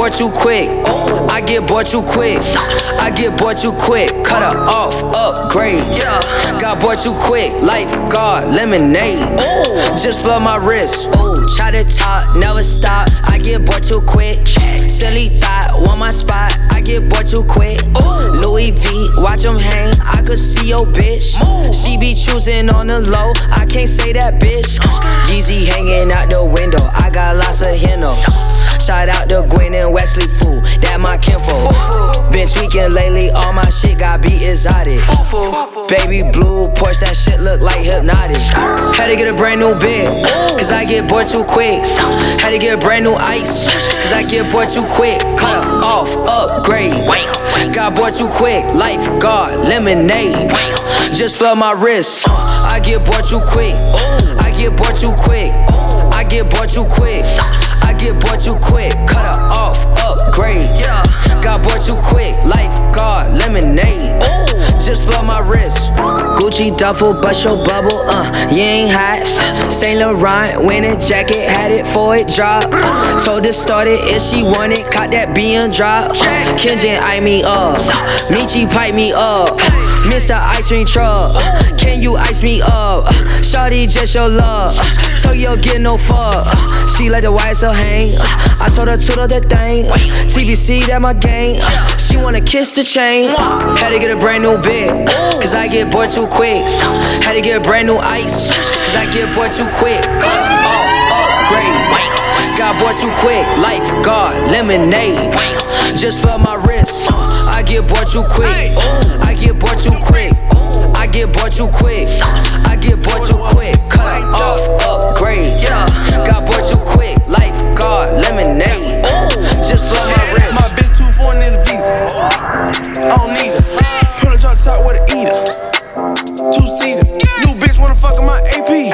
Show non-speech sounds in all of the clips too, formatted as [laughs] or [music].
bored too quick. I get bored too quick. I get bored too quick. Cut her off, upgrade. Got bored too quick. Lifeguard, lemonade. Just love my wrist. Try to talk, never stop. I get bored too quick. Silly thought, want my spot. I get bored too quick. Louis V, watch him hang. I could see your bitch. She be choosing on the low. I can't say that bitch. Yeezy hanging out the window. I got lots of hennos. Shout out to Gwen and Wesley Fool, that my kinfolk. Been tweaking lately, all my shit got beat exotic. Baby blue Porsche, that shit look like hypnotic. Had to get a brand new bed, cause I get bored too quick. Had to get a brand new ice, cause I get bored too quick. Cut off, upgrade. Got bored too quick, lifeguard, lemonade. Just love my wrist. I get bored too quick. I get bored too quick. I get bored too quick. Get bored too quick. Cut her off, upgrade. Got bored too quick. life Lifeguard, lemonade. Just love my wrist. Gucci duffel, bust your bubble. Uh, you ain't hot. Saint Laurent, winning jacket, had it for it drop. Told her started if she want it, caught that being drop. Kenjin eye me up, Michi pipe me up. Mr. Ice Cream Truck, can you ice me up? Shawty just your love, Tokyo get no fuck. She let the YSL hang. I told her to do the thing. TBC that my gang. She wanna kiss the chain. Had to get a brand new bed, cause I get bored too quick. Had to get a brand new ice, cause I get bored too quick. Cut off, upgrade. Got bored too quick, lifeguard, lemonade. Just love my wrist. I get bored too quick. I get bored too quick. I get bored too quick. I get bored too quick. Cut off, upgrade. Got bored too quick, lifeguard, lemonade. Just love my wrist. I don't need her. Pull a drop top with a eater. Two seater. New bitch wanna fuck in my AP.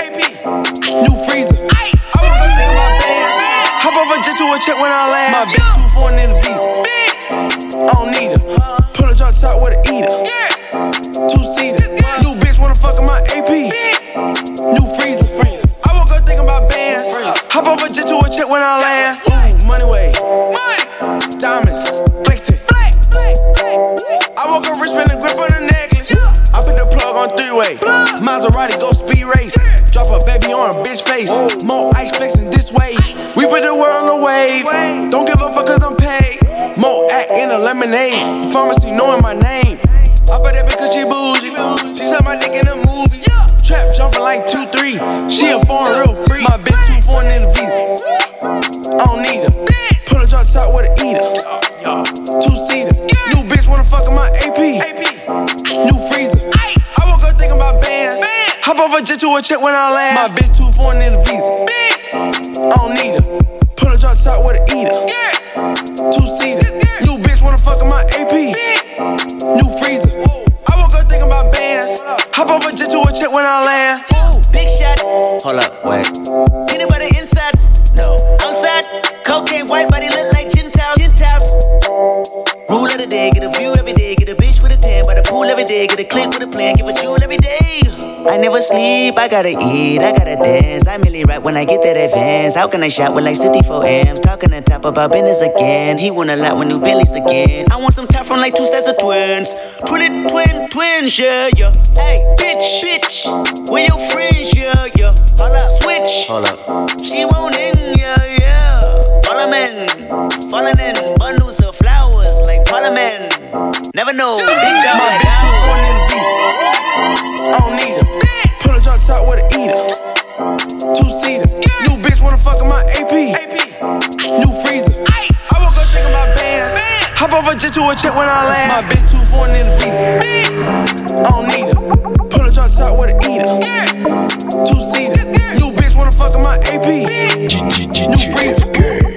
New freezer. I woke up thinking about bands. Hop off a jet to a check when I land. My bitch too foreign in the visa. I don't need her. Pull a drop top with a eater. Two seater. New bitch wanna fuck in my AP. New freezer. I woke up thinking about bands. Hop off a jet to a check when I land. Maserati go speed race. Drop a baby on a bitch face. More ice flexing this way. We put the world on the wave. Don't give a fuck cause I'm paid. More act in a lemonade. Pharmacy knowing my name. I bet that bitch cause she bougie. She said my dick in a movie. Trap jumping like 2-3. She a foreign real free. My bitch too foreign in the a jet to a check when I land. My bitch too foreign in the visa. I don't need her. Sleep, I gotta eat, I gotta dance. I merely rap when I get that advance. How can I shop with like 64 amps? Talking on top about business again. He want a lot with new Bentleys again. I want some top from like two sets of twins. Twin it, twin, twins, yeah, yeah. Hey, bitch, bitch, where your friends, yeah, yeah. Hold up, switch. Hold up. She won't in, yeah, yeah. Parliament, falling in bundles of flowers like Parliament. Never know, big dog. Off a jet to a check when I land. My bitch too foreign in the visa. I don't need her. Pull a drop top with a eater. Two seater. New bitch wanna fuck in my AP. New freezer.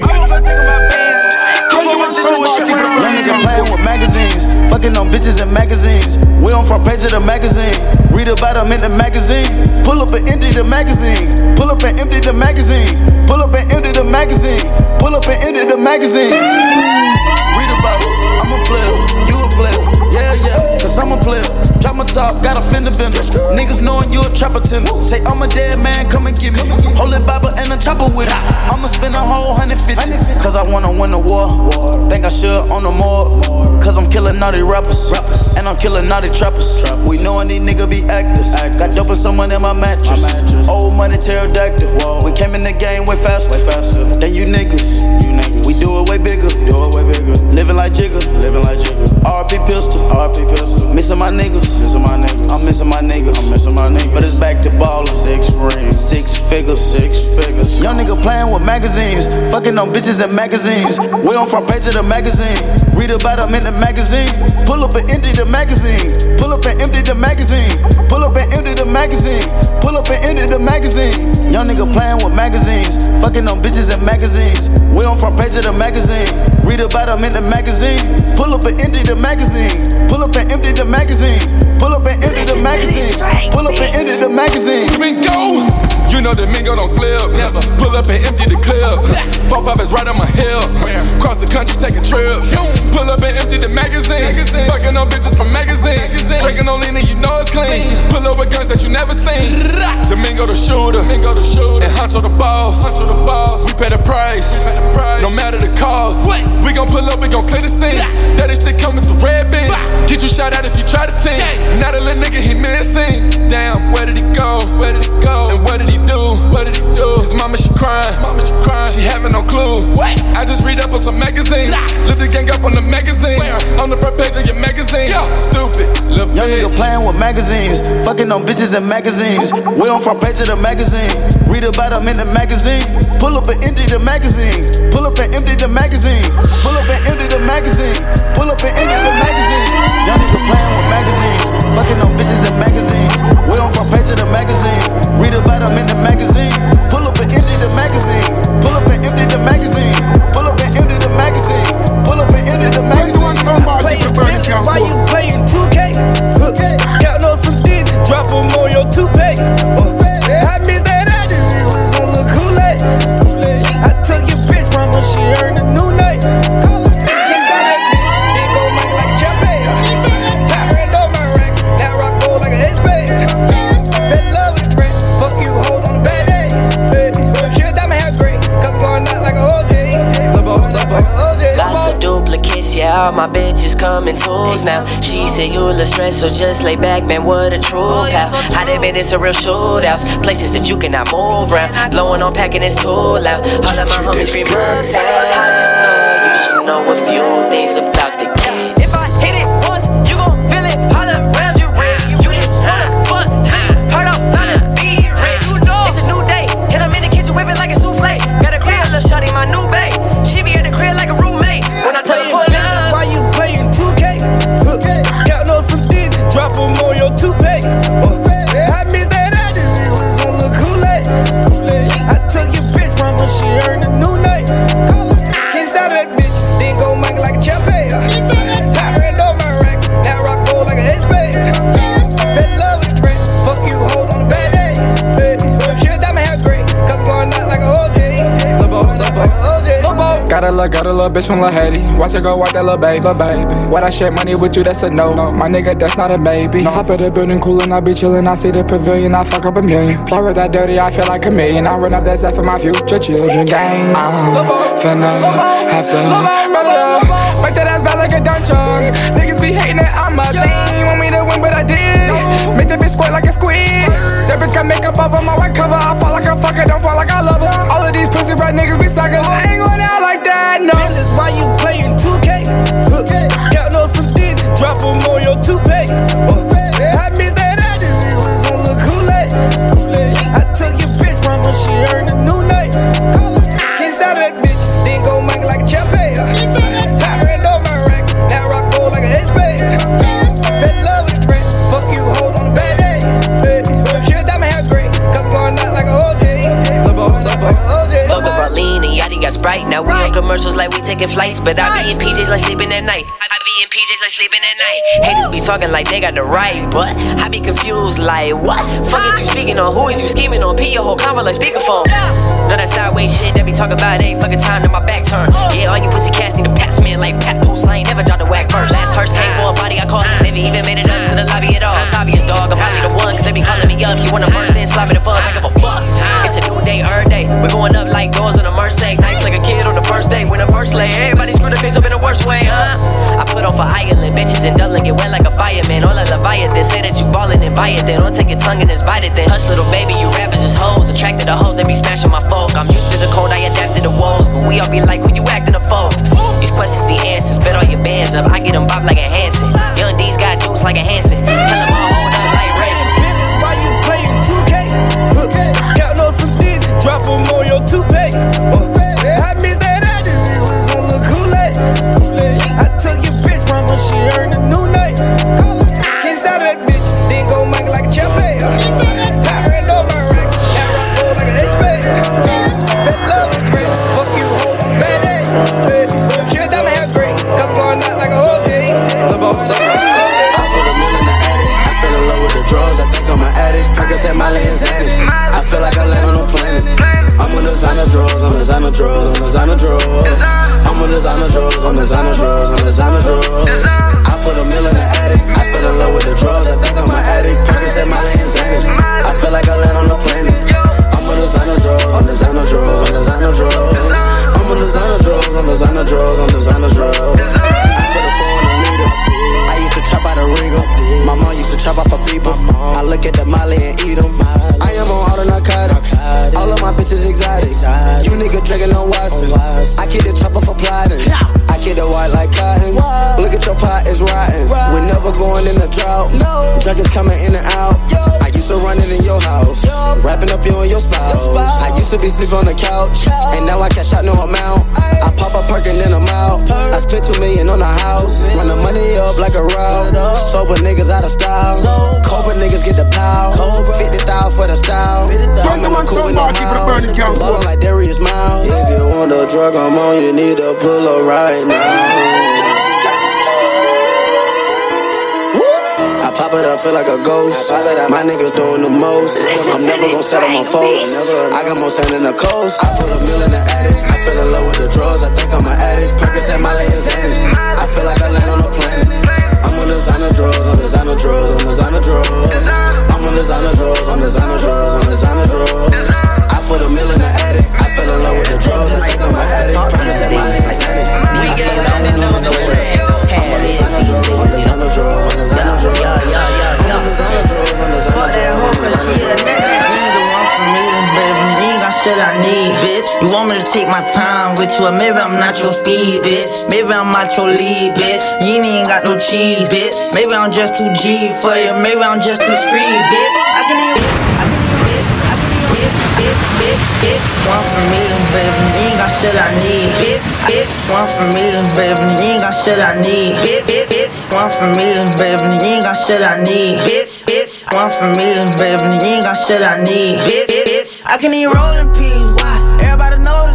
I woke up thinking about bands. Off a jet to a check when I Young nigga land. playing with magazines, fucking on bitches and magazines. We on front page of the magazine. Read about them in the magazine. Pull up and empty the magazine. Pull up and empty the magazine. Pull up and empty the magazine. Pull up and empty the magazine. I'm a player. You a player. Yeah, yeah. Cause I'm a player. Drop my top, got a fender bender. Niggas knowing you a trapper tender. Say I'm a dead man, come and get me. Holy Bible and a chopper with it. I'ma spend a whole hundred fifty. Cause I wanna win the war. Think I should on the more. Cause I'm killing naughty rappers. And I'm killing all the trappers. We knowin' these niggas be actors. Got dope and someone in my mattress. Old money pterodactyl. We came in the game way faster. Than you niggas. We do it way bigger. Do it way bigger. Living like Jigga. Living like Jigga. RP pistol. RP pistol. Missing my niggas. Missing my niggas. I'm missing my niggas. I'm missing my niggas. But it's back to ballin'. Six rings. Six figures. Six figures. Young nigga playing with magazines. Fucking on bitches and magazines. We on front page of the magazine. Read about them in the magazine. Pull up and empty the magazine. Pull up and empty the magazine. Pull up and empty the magazine. Pull up and empty the magazine. Young nigga playing with magazines. Fucking on bitches and magazines. We on front page of the magazine. Read about them in the magazine. Pull up and empty the magazine. Pull up and empty the magazine. Pull up and empty the magazine. Pull up and empty the magazine. Domingo. You know that Mingo don't slip. Never. Pull up and empty the clip. Four five is right on my hip. Cross the country taking trips. Pull up and empty the magazine. Fucking on bitches from magazines. Drinking on lean and you know it's clean. Pull up with guns that you never seen. Domingo the shooter. Domingo the shooter. And Huncho the boss. Huncho the boss. We pay the price. Read up on some magazines. Lift the gang up on the magazine. On the front page of your magazine. Yeah. Stupid. Little Young nigga bitch. playing with magazines, fucking on bitches and magazines. We on front page of the magazine. Read about them in the magazine. Pull up and empty the magazine. Pull up and empty the magazine. Pull up and empty the magazine. Pull up and empty the magazine. Young nigga playing with magazines, fucking on bitches and magazines. We on front page of the magazine. Read about them in the magazine. Pull up and empty the magazine. Pull up and empty the magazine. Why you playing 2K? Got no some dick, drop 'em on your toupee. Uh, I miss that I just was on the Kool-Aid. I took your bitch from her, she earned a new name. Inside that bitch, then go make like a champagne. Tired of my rack, now rock gold like an X-Spade. Fell in love with the brand, fuck you hoes on a bad day. She a diamond hair great, cause going out like a OJ. Like a OJ. Lots of duplicates, yeah, all my bitches come in tools now. She said you look stressed, so just lay back, man, what a true oh, pal. How they been in some real shootouts, places that you cannot move around. Blowing on packing is too loud. All of my homies scream uptown. I just know you should know a few things about bitch from Lil Haiti. Watch her go walk that little baby. Lil baby. When I share money with you, that's a no. My nigga, that's not a baby. Top of the building, coolin', I be chillin'. I see the pavilion, I fuck up a million. Play with that dirty, I feel like a million. I run up that set for my future children. Gang, I'm finna have to run it up. Make that ass back like a dump truck. Niggas be hating that I'm. They ain't want me to win, but I did. Make that bitch squirt like a squid. That bitch got makeup over my white cover. I fall like a fucker, don't fall like I love her. All of these pussy right niggas be suckers. Oh. Count on some dick, drop 'em on your toupee. Sprite. Now we on commercials like we taking flights, but I be in PJs like sleeping at night. I be in PJs like sleeping at night. Haters be talking like they got the right, but I be confused like what? Fuck is you speaking on? Who is you scheming on? P your whole convo like speakerphone. None that sideways shit that be talking about ain't fucking time to my back turn. Oh. Yeah, all you pussy cats need to pass me like Pat Post. I ain't never dropped a whack first. Last hearse came for a body I called. Never ah. even made it up to the lobby at all. Ah. It's obvious, dog. I'm probably the one, cause they be calling me up. You wanna verse, then slap me the fuzz. I give a fuck. Ah. It's a new day, every day. We're going up like doors on a Mercedes. When everybody screw the face up in the worst way, huh? I put on for Ireland, bitches in Dublin, get wet like a fireman. All a Leviathan, say that you ballin' and buy it, then don't take your tongue and just bite it. Then hush, little baby, you rappers is hoes. Attracted to hoes, they be smashing my folk. I'm used to the cold, I adapted to woes. But we all be like, who you acting a foe? These questions, the answers. Bet all your bands up, I get them bob like a Hanson. Young D's got juice like a Hanson. Drugs. I'm designer drugs. I'm on designer drugs. I'm designer drugs. I'm designer drugs. I put a mill in the attic. I fell in love with the drugs. I think I'm an addict. Percocet, Molly, and Xanny. I feel like I land on a planet. I'm on designer drugs. I'm designer drugs. I'm designer drugs. I'm on designer drugs. I'm designer drugs. I'm designer drugs. I put a phone chop out a Regal. My mom used to chop off a people. I look at the Molly and eat them. I am on all the narcotics. All of my bitches exotic. You nigga drinking on Watson. I keep the chopper for plotting. I keep the white like cotton. Look at your pot, it's rotten. We're never going in the drought. Drunk is coming in and out. I used to run it in your house. Wrapping up you and your spouse. I used to be sleep on the couch. And now I cash out no amount. Spent two million on a house. Run the money up like a route. Sober niggas out of style. Cobra niggas get the pow. 50 thou for the style. I'm in the cool with no miles. Ballin' like Darius Miles. If you want a drug, I'm on. You need to pull up right now. I pop it, I feel like a ghost. My niggas doing the most. I'm never gonna settle my folks. I got more sand in the coast. I put a mill in the attic. I fell in love with the drugs. I think I'm an addict. Percocet, my and Xanny. I feel like I land on a planet. I'm on designer drugs. I'm designer drugs. I'm designer drugs. I'm on designer drugs. I'm designer drugs. I'm designer drugs. I put a mill in the attic. I fell in love with the drugs. I think I'm an addict. Percocet, my and Xanny. I feel like I land on a planet. I'm on designer drugs. I'm designer drugs. I'm designer drugs. I'm on designer drugs. I'm designer drugs. I'm designer drugs. Shit I need, bitch. You want me to take my time with you, or maybe I'm not your speed, bitch. Maybe I'm not your lead, bitch. You ain't got no cheese, bitch. Maybe I'm just too G for you, maybe I'm just too street, bitch. I can even, bitch, bitch, bitch, bitch. One for me, baby. You ain't got shit I need, bitch, bitch. One for me, baby. You ain't got shit I need, bitch, bitch, bitch. One for me, baby. You ain't got shit I need, bitch, bitch. One for me, baby. You ain't got shit I need, bitch, bitch, bitch. I can even roll in peace, why? Everybody notice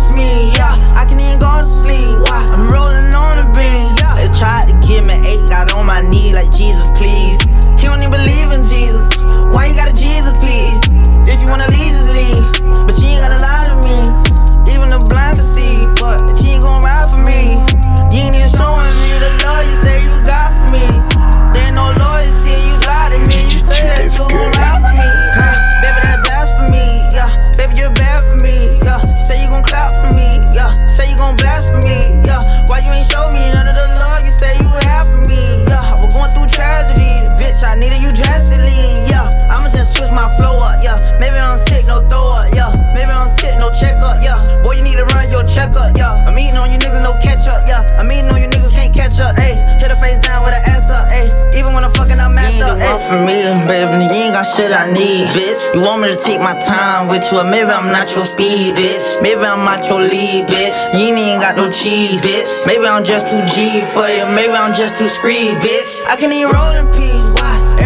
maybe I'm not your speed, bitch. Maybe I'm not your lead, bitch. You ain't got no cheese, bitch. Maybe I'm just too G for you, maybe I'm just too street, bitch. I can eat roll in why?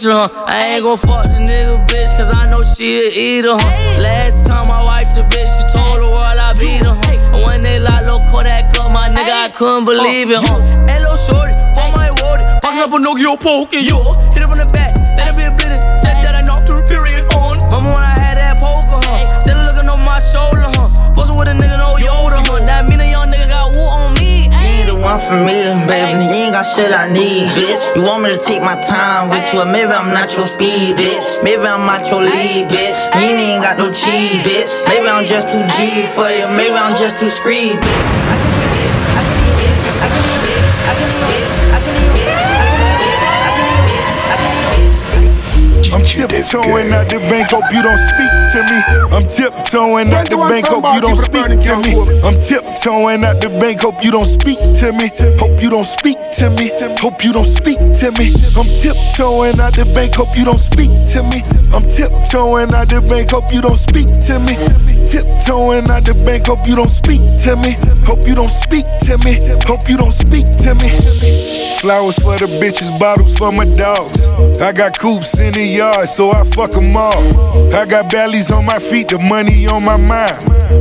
Huh? I ain't gon' fuck the nigga bitch, cause I know she a eater, huh? Last time I wiped the bitch, she told the world I beat her, huh? And when they lock low Kodak up, my nigga, I couldn't believe it, huh? Uh. Hello, shorty, on my road, box up a Nokia poke, and you hit it from the back, let it be a blitz, said that I knocked her period on. Mama, when I had that poker, huh? Still looking over my shoulder, huh? Fussing with a nigga, no Yoda, huh? Me, baby. You ain't got shit I need, bitch. You want me to take my time with you, or maybe I'm not your speed, bitch. Maybe I'm not your lead, bitch. You ain't got no cheese, bitch. Maybe I'm just too G for you, maybe I'm just too screed, bitch. I'm tiptoeing out the bank, hope you don't speak to me. I'm tiptoeing out the bank, hope you don't speak to me. I'm tiptoeing out the bank, hope you don't speak to me. Hope you don't speak to me. Hope you don't speak to me. I'm tiptoeing out the bank, hope you don't speak to me. I'm tiptoeing out the bank, hope you don't speak to me. Tiptoeing out the bank, hope you don't speak to me. Hope you don't speak to me. Hope you don't speak to me. Flowers for the bitches, bottles for my dogs. I got coops in the yard, so I fuck 'em all. I got bellies on my feet, the money on my mind.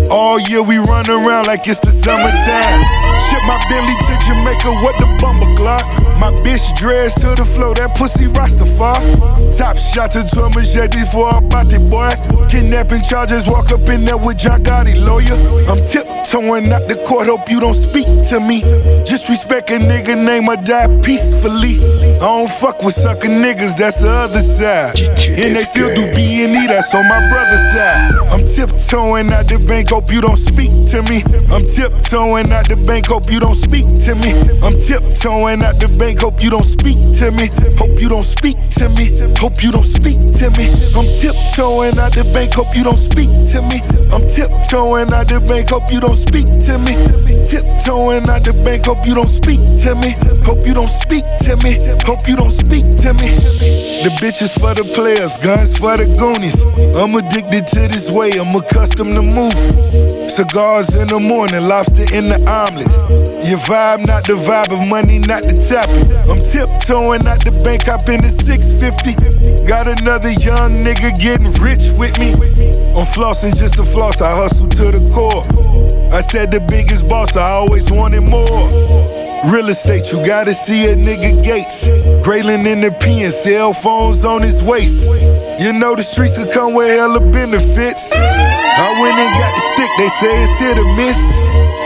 All year we run around like it's the summertime. Ship my Bentley to Jamaica, what the bumper clock. My bitch dressed to the floor, that pussy Rastafari. Top shot to a machete for a body boy. Kidnapping charges, walk up in there with John Gotti, lawyer. I'm tiptoeing out the court, hope you don't speak to me. Just respect a nigga name or die peacefully. I don't fuck with sucker niggas, that's the other side. And they still do B and E, that's on my brother's side. I'm tiptoeing out the bank, hope you don't speak to me. I'm tiptoeing out the bank, hope you don't speak to me. I'm tiptoeing out the bank, hope you don't speak to me. Hope you don't speak to me. Hope you don't speak to me. I'm tiptoeing out the bank, hope you don't speak to me. I'm tiptoeing out the bank, hope you don't speak to me. Tiptoeing out the bank, hope you don't speak to me. Hope you don't speak to me. Hope you don't speak to me. The bitches for the players, guns for the goonies. I'm addicted to this way, I'm accustomed to moving. Cigars in the morning, lobster in the omelet. Your vibe, not the vibe of money, not the topic. I'm tiptoeing out the bank, up in the 650. Got another young nigga getting rich with me. I'm flossing just to floss, I hustle to the core. I said the biggest boss, I always wanted more. Real estate, you gotta see a nigga Gates. Graylin in the pen, cell phones on his waist. You know the streets could come with hella benefits. I went and got the stick, they say it's hit or miss.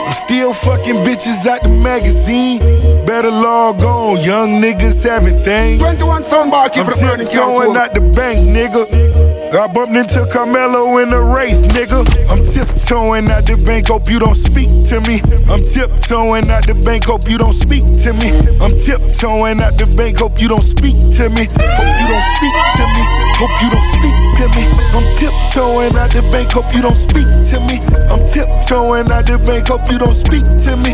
I'm still fucking bitches out the magazine. Better log on, young niggas having things. 21 soundbar, keep I'm it burning, can't out the bank, nigga. I bumped into Carmelo in the Wraith, nigga. I'm tiptoeing out the bank, hope you don't speak to me. I'm tiptoeing out the bank, hope you don't speak to me. I'm tiptoeing out the bank, hope you don't speak to me. Hope you don't speak to me. Hope you don't speak to me. I'm tiptoeing out the bank, hope you don't speak to me. I'm tiptoeing out the bank, hope you don't speak to me.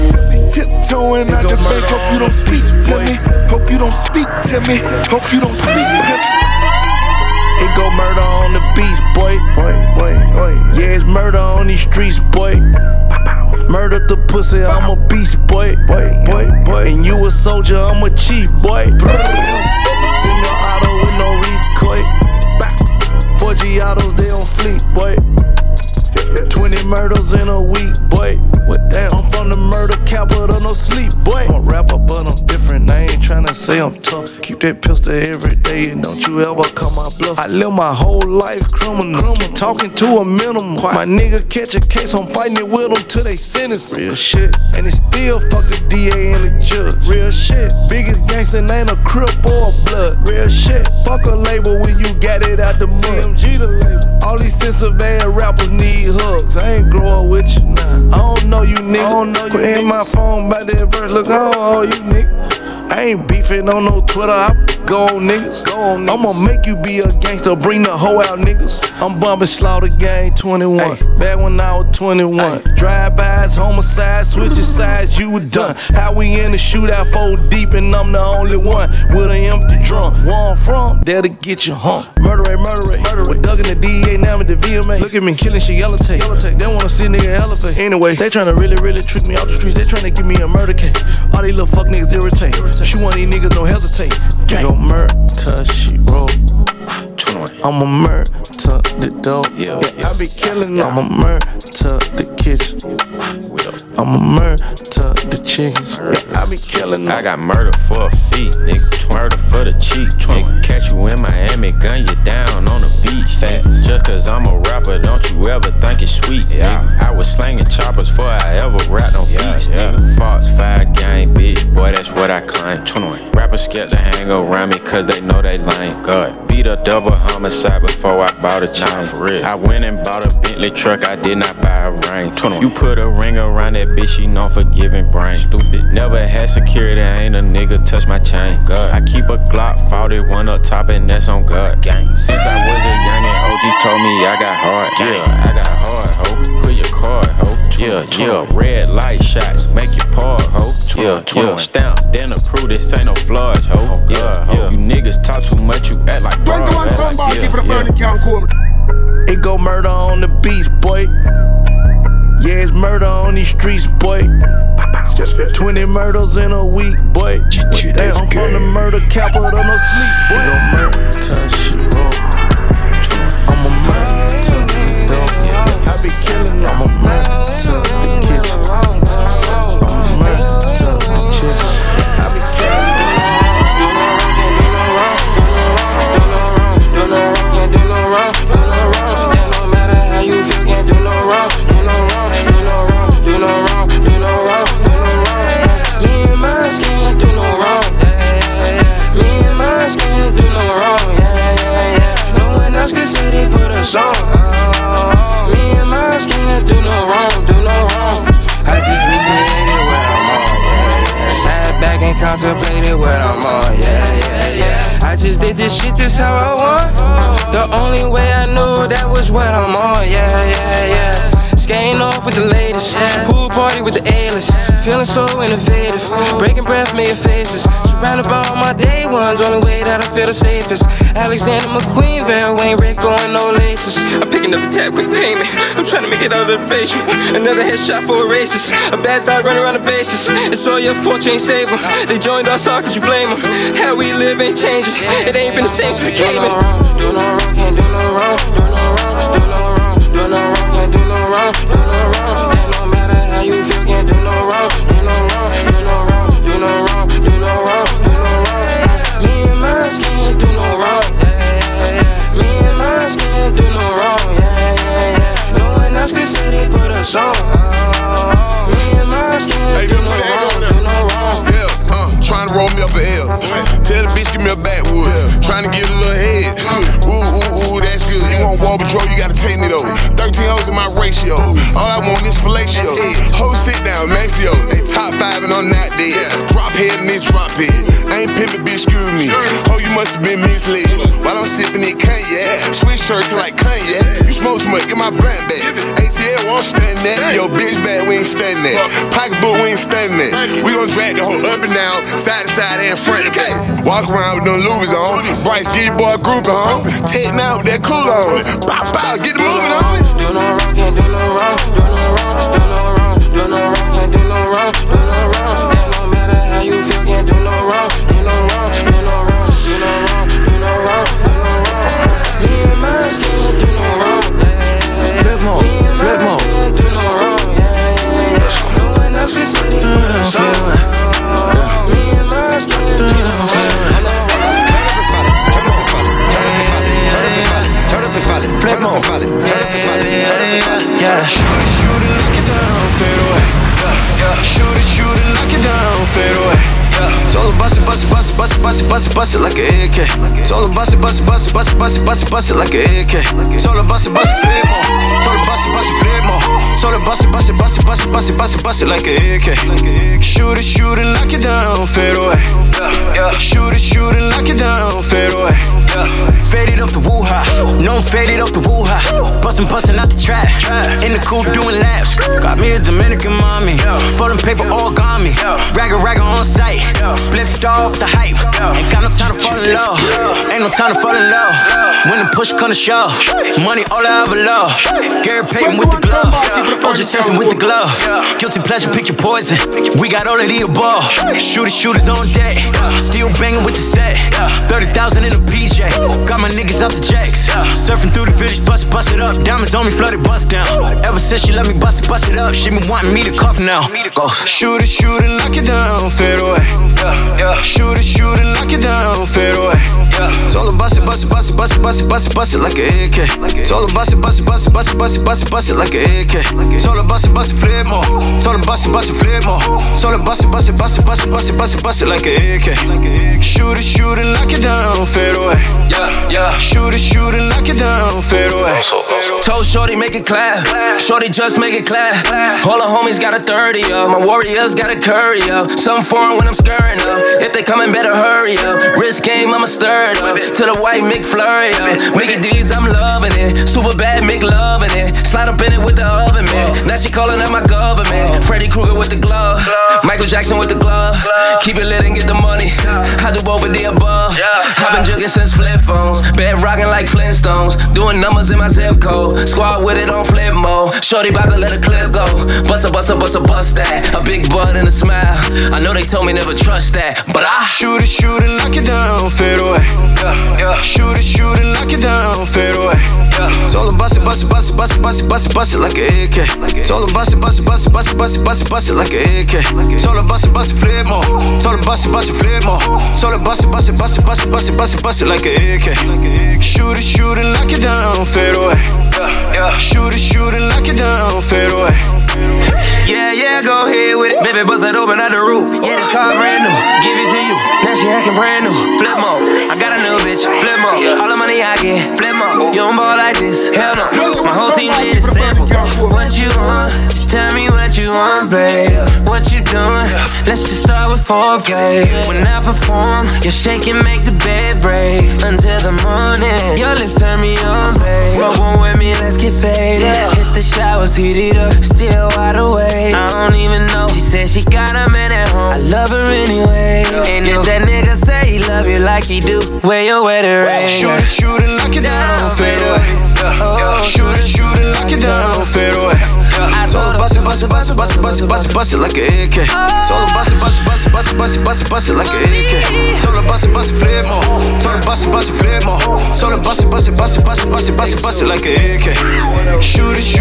Tiptoeing out the bank, hope you don't speak to me. Hope you don't speak to me. Hope you don't speak to me. It go murder on the beach, boy. Yeah, it's murder on these streets, boy. Murder the pussy, I'm a beast, boy. Boy, boy, boy. And you a soldier, I'm a chief, boy. Send your auto with no recoil. Four G autos, they on fleet, boy. 20 murders in a week, boy. What damn? I'm from the murder capital, no sleep, boy. I'm a rapper, but I'm tryna say I'm tough. Keep that pistol every day, and don't you ever come my bluff. I live my whole life criminal, talking to a minimum. My nigga catch a case, I'm fighting it with them till they sentence. Real shit, and it still fuck the DA and the judge. Real shit, biggest gangster ain't a crip or a blood. Real shit, fuck a label when you got it out the mud. CMG the label. All these ass rappers need hugs. I ain't grow up with you. I don't know you nigga. I don't know you Quit my phone by that verse. Look, I don't know you nigga. I ain't beefing on no Twitter. I go on niggas. Go on niggas. I'ma make you be a gangster. Bring the hoe out niggas. I'm bumping Slaughter Gang 21. Back when I was 21. Drive-bys, homicides, switching sides, you were done. How we in the shootout, four deep, and I'm the only one with an empty drum. Where I'm from, there to get you hung. Murder rate, murder rate, murder rate. Doug in the DEA, now I'm the VMA. Look at me killing shit, yellow tape. Yellow tape. They wanna see nigga elevate. Anyway, they tryna really, really trick me out the streets. They tryna give me a murder case. All these little fuck niggas irritate. Shoot one of these niggas, don't hesitate. You go murder, she roll. I'm a murder the dope. Yeah, I be killing. I'm a murder the kitchen. I'm a murder to the chickens. I be killing. I got murder for a fee, nigga. Murder for the cheap. Nigga, catch you in Miami, gun you down on the beach. Fat. Just cause I'm a rapper, don't you ever think it's sweet, nigga. I was slanging choppers before I ever rapped on beats, nigga. Fox 5 gang, bitch, boy, that's what I claim. 21. Rappers scared to hang around me cause they know they lame. God, beat a double homicide before I bought a chain. for real. I went and bought a Bentley truck, I did not buy a ring. 21. You put a ring around that bitch, she known for giving brain. Stupid. Never had security, ain't a nigga touch my chain. God, I keep a Glock 41 up top and that's on God. Gang. Since I was a youngin', OG told me I got hard. Yeah, I got hard, ho. Put your card, ho. Yeah, yeah, red light shots, make you part, ho. Yeah, yeah, stamp, then approve this ain't no flaws, ho. Oh, yeah, ho. You niggas talk too much, you act like bras. act like- yeah, yeah. It go murder on the beach, boy. Yeah, it's murder on these streets, boy. 20 murders in a week, boy. Hey, I'm from the murder capital, no sleep, boy. It go murder. I'm a murder to the dope. I be killing, I'm a murder contemplated what I'm on, yeah, yeah, yeah. I just did this shit just how I want. The only way I knew that was what I'm on, yeah, yeah, yeah. Skating off with the latest, pool party with the A-list. Feeling so innovative, breaking breath, making faces. Surrounded by all my day ones, only way that I feel the safest. Alexander McQueen, Vera Wang, Rick going no laces. I'm picking up a tab, quick payment. I'm trying to make it out of the basement. Another headshot for a racist. A bad thought running around the bases. It's all your fault, you ain't save 'em. They joined us, how could you blame them? How we live ain't changing. It ain't been the same since we came in. Do no wrong, can't do no wrong. Do no wrong, do no wrong, do no wrong, wrong, do no wrong. And no matter how you feel, can't do no wrong, do no wrong, do no wrong, do no wrong, do no wrong, do no wrong. Me and my skin do no wrong, yeah, yeah, yeah. Me and my skin do no wrong, yeah, yeah, yeah. No one else can say they put us on. Me and my skin do no wrong, do no wrong. Yeah, uh, trying to roll me up an L. [laughs] Tell the bitch, give me a backwood. Trying to get a little head. Ooh, ooh, ooh, that's good. You want wall patrol, you gotta take me though. 13 hoes in my ratio. All I want is fellatio. Ho, sit down, Maxio. They top five and I'm not dead. Drop head and this drop head. I ain't pimpin', bitch, screw me. Oh, you must have been misled. While I'm sipping it Kanye. Switch shirts like Kanye. You smoke too much, get my brand back. ATL won't stand that. Yo, bitch bad, we ain't standing that. Pocketbook, we ain't standing that. We gon' drag the whole up and down, side to side and front to back. Walk around with them Louis on. Bryce G boy group on. Take now with that cool on. Bow, bow, get the moving on. Do no wrong, can't do no wrong, do no wrong, do no wrong, do no wrong, can't do no wrong. Bust it, bust it, bust it, like an AK. Her bust it, bust it, Her bust it, bust it, bust it, bust it, bust it, bust it, bust it like an AK. Shoot it, shoot it, lock it down, fade away. Shoot it, shoot it, lock it down, fade away. Faded off the woo ha. No, I'm faded off the woo ha. Bustin', bustin' out the trap. In the coupe doing laps. Got me a Dominican mommy. Folding paper origami. Ragga, ragga on site. Split star off the hype. Ain't got no time to fall in love. Ain't no time to fall in love. When the push come to shove. Money all I ever love. Gary Payton with the glove. OJ Simpson with the glove. Guilty pleasure, pick your poison. We got all of the above. Shooters, shooters on deck. Still banging with the set. 30,000 in a PJ. Got my niggas out the jacks. Surfing through the village, bust it, bust it up. Diamonds on me, flooded, bust down. Ever since she let me bust it, bust it up, she been wanting me to cuff now. Go. Shoot it, shoot it, knock it down, fade away. Shoot it, shoot it, knock it down, fade away. Told her bust it, bust it, bust it, bust it, bust it, bust it, bust it like an AK. Told her bust it, bust it, bust it, bust it, bust it, bust it, bust it like an AK. Told her bust it, bust it, flip more. Told her bust it, bust it, flip more. Told her bust it, bust it, bust it, bust it, bust it, bust it, bust it like an AK. Shoot it, shoot it, knock it down, fade away. Yeah, yeah. Shoot it, shoot it, knock it down, fade away. Told Shorty make it clap. Shorty just make it clap. All the homies got a 30 up. My warriors got a curry up. Something foreign when I'm stirring up. If they coming, better hurry up. Wrist game, I'ma stir up. To the white McFlurry up. Mickey D's, I'm loving it. Super bad, Mick loving it. Slide up in it with the oven, man. Now she calling out my government. Freddy Krueger with the glove. Michael Jackson with the glove. Keep it lit and get the money. I do both of the above. I've been jugging since flip phones. Bed rocking like Flintstones. Doing numbers in my zip code. Squad with it on flip mode. Shorty about to let a clip go. Bust a bust a bust a bust that. A big butt and a smile. I know they told me never trust that, but I shoot it, shoot it, knock it down, fade away. Shoot it, shoot it, knock it down, fade away. Told her bust it, bust it, bust it, bust it, bust it, bust it, bust it like an AK. Told her bust it, bust it, bust it, bust it, bust it, bust it, bust it like an AK. Told her bust it, bust it, flip more. Told her bust it, bust it, flip more. Told her bust it, bust it, bust it, bust it, bust it, bust it, bust it like an AK. Shoot it, shoot it, knock it down, fade away. Shoot it, shoot it, knock it down, fade away. Yeah, yeah, go ahead with it. Baby, bust it open out the roof. Yeah, this car brand new. Give it to you. Now she acting brand new. Flip mode. I got a new bitch. Flip mode. All the money I get. Flip mode. You don't ball like this. Hell no. My whole team made it simple. What you want? Just tell me what you want, babe. What you doing? Let's just start with foreplay. When I perform, you shake and make the bed break until the morning. Your lips turn me on, babe. Smoke one with me, let's get faded. Hit the showers, heat it up, still wide awake. I don't even know. She said she got a man at home. I love her anyway. And if that nigga say he love you like he do, wear your wedding ring. Shoot it, oh, shoot it, knock it down, fade away. Shoot it, shoot it, knock it down, fade away. I Told her bust it, bust it, bust it, bust it, bust it, bust it, bust it like an AK. Her bust it, bust it, bust it, bust it, bust it, bust it, bust it like an AK. Her bust it, bust it, flip more. Her bust it, bust it, flip more. Her bust it, bust it, bust it, bust it, bust it, bust it, bust it like an AK. Shoot it, shoot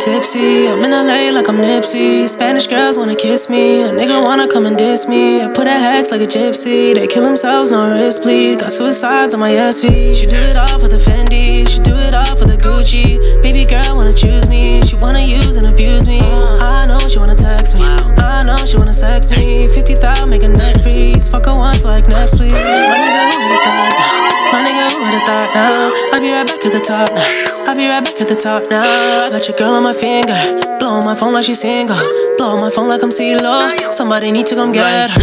tipsy. I'm in LA like I'm Nipsey. Spanish girls wanna kiss me, a nigga wanna come and diss me. I put a hex like a gypsy. They kill themselves, no wrist bleed. Got suicides on my SV. She do it all for the Fendi, she do it all for the Gucci. Baby girl wanna choose me, she wanna use and abuse me. I know she wanna text me, I know she wanna sex me. 50,000 make a net freeze. Fuck her once like next please. My nigga, who would've thought now? I'll be right back at the top now. I'll be right back at the top now. I got your girl on my finger. Blow my phone like she's single. Blow my phone like I'm CeeLo. Somebody need to come get her.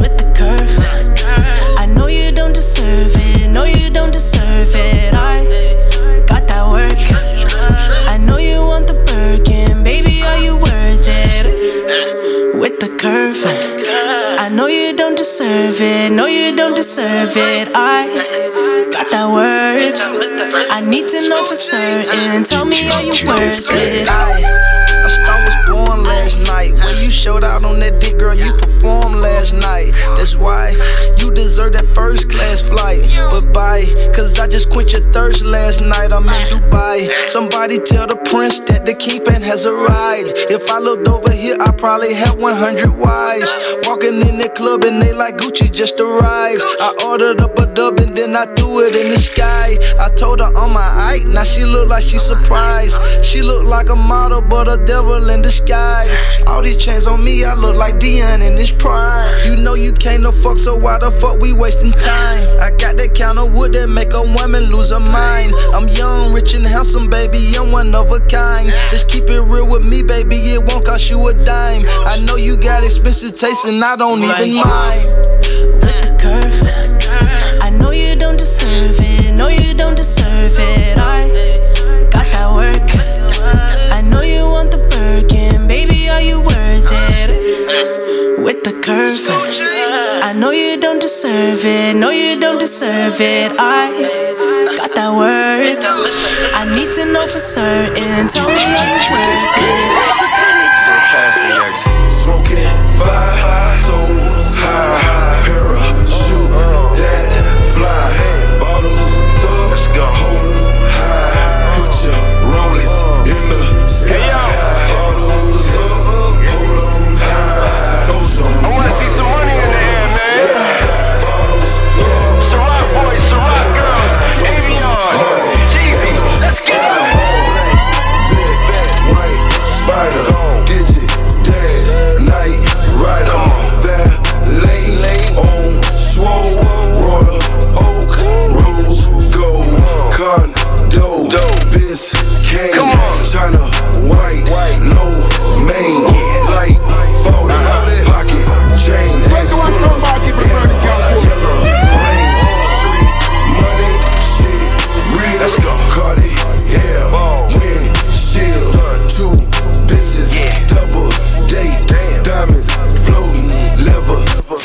With the curve. I know you don't deserve it. No, you don't deserve it. No, you don't deserve it. I got that word. I need to know for certain. Tell me, are you worth it? A star was born last night. When you showed out on that dick, girl, you performed last night. That's why you deserve that first class flight. But bye, cause I just quenched your thirst last night. I'm in Dubai. Somebody tell the prince that the kingpin has arrived. If I looked over here, I probably have 100 wives. Walking in the club and they like Gucci just arrived. I ordered up a dub and then I threw it in the sky. I told her on my eye, now she look like she surprised. She look like a model, but a devil in disguise. All these chains on me, I look like Deion in his prime. You know you can't no fuck, so why the fuck we wasting time? I got that kind of wood that make a woman lose her mind. I'm young, rich, and handsome, baby, I'm one of a kind. Just keep it real with me, baby, it won't cost you a dime. I know you got expensive taste, and I don't even mind. With the curve, I know you don't deserve it. No, you don't deserve it. I the curve, I know you don't deserve it. No, you don't deserve it. I got that word. I need to know for certain. Tell me are you worth it? Smoking fire, so high.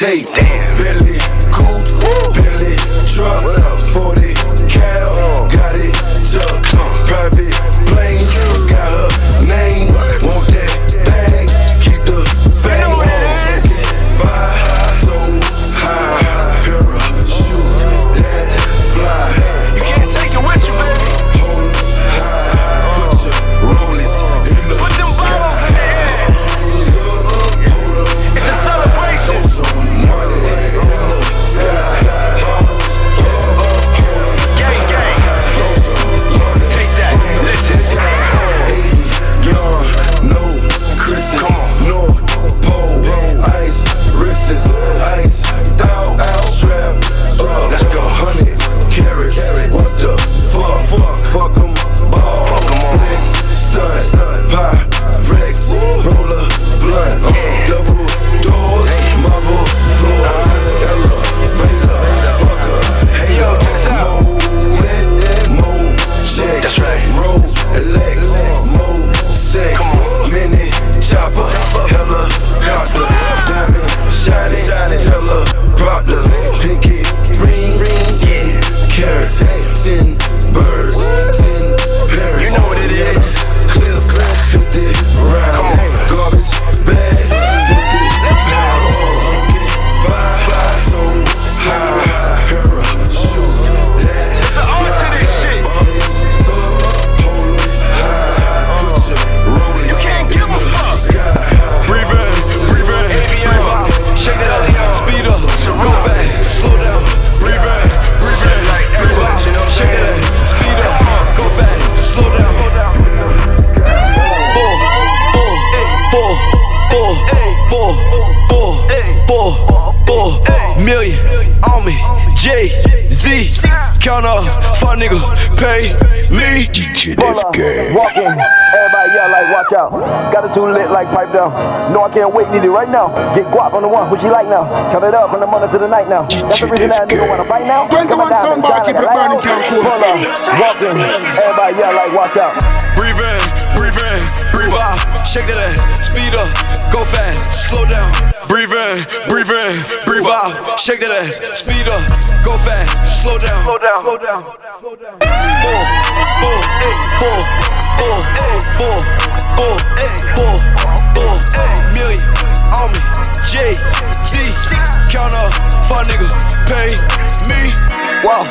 Levitate, Bentley like watch out. Got it too lit like pipe down. No, I can't wait, need it right now. Get guap on the one, what she like now? Count it up from the morning to the night now. That's the reason that nigga wanna fight now. 21 Come on, soundbar, shine keep it burning, lighthouse. count Pull up, Walk in, everybody yell like watch out. Breathe in, breathe in, breathe out. Shake that ass, speed up, go fast, slow down. Breathe in, breathe in, breathe out. Shake that ass, speed up, go fast, slow down. Slow down, slow down. Four, four, four, four, four, four, four, four, million on me. Jay Z, count up, fuck nigga, pay me. Whoa,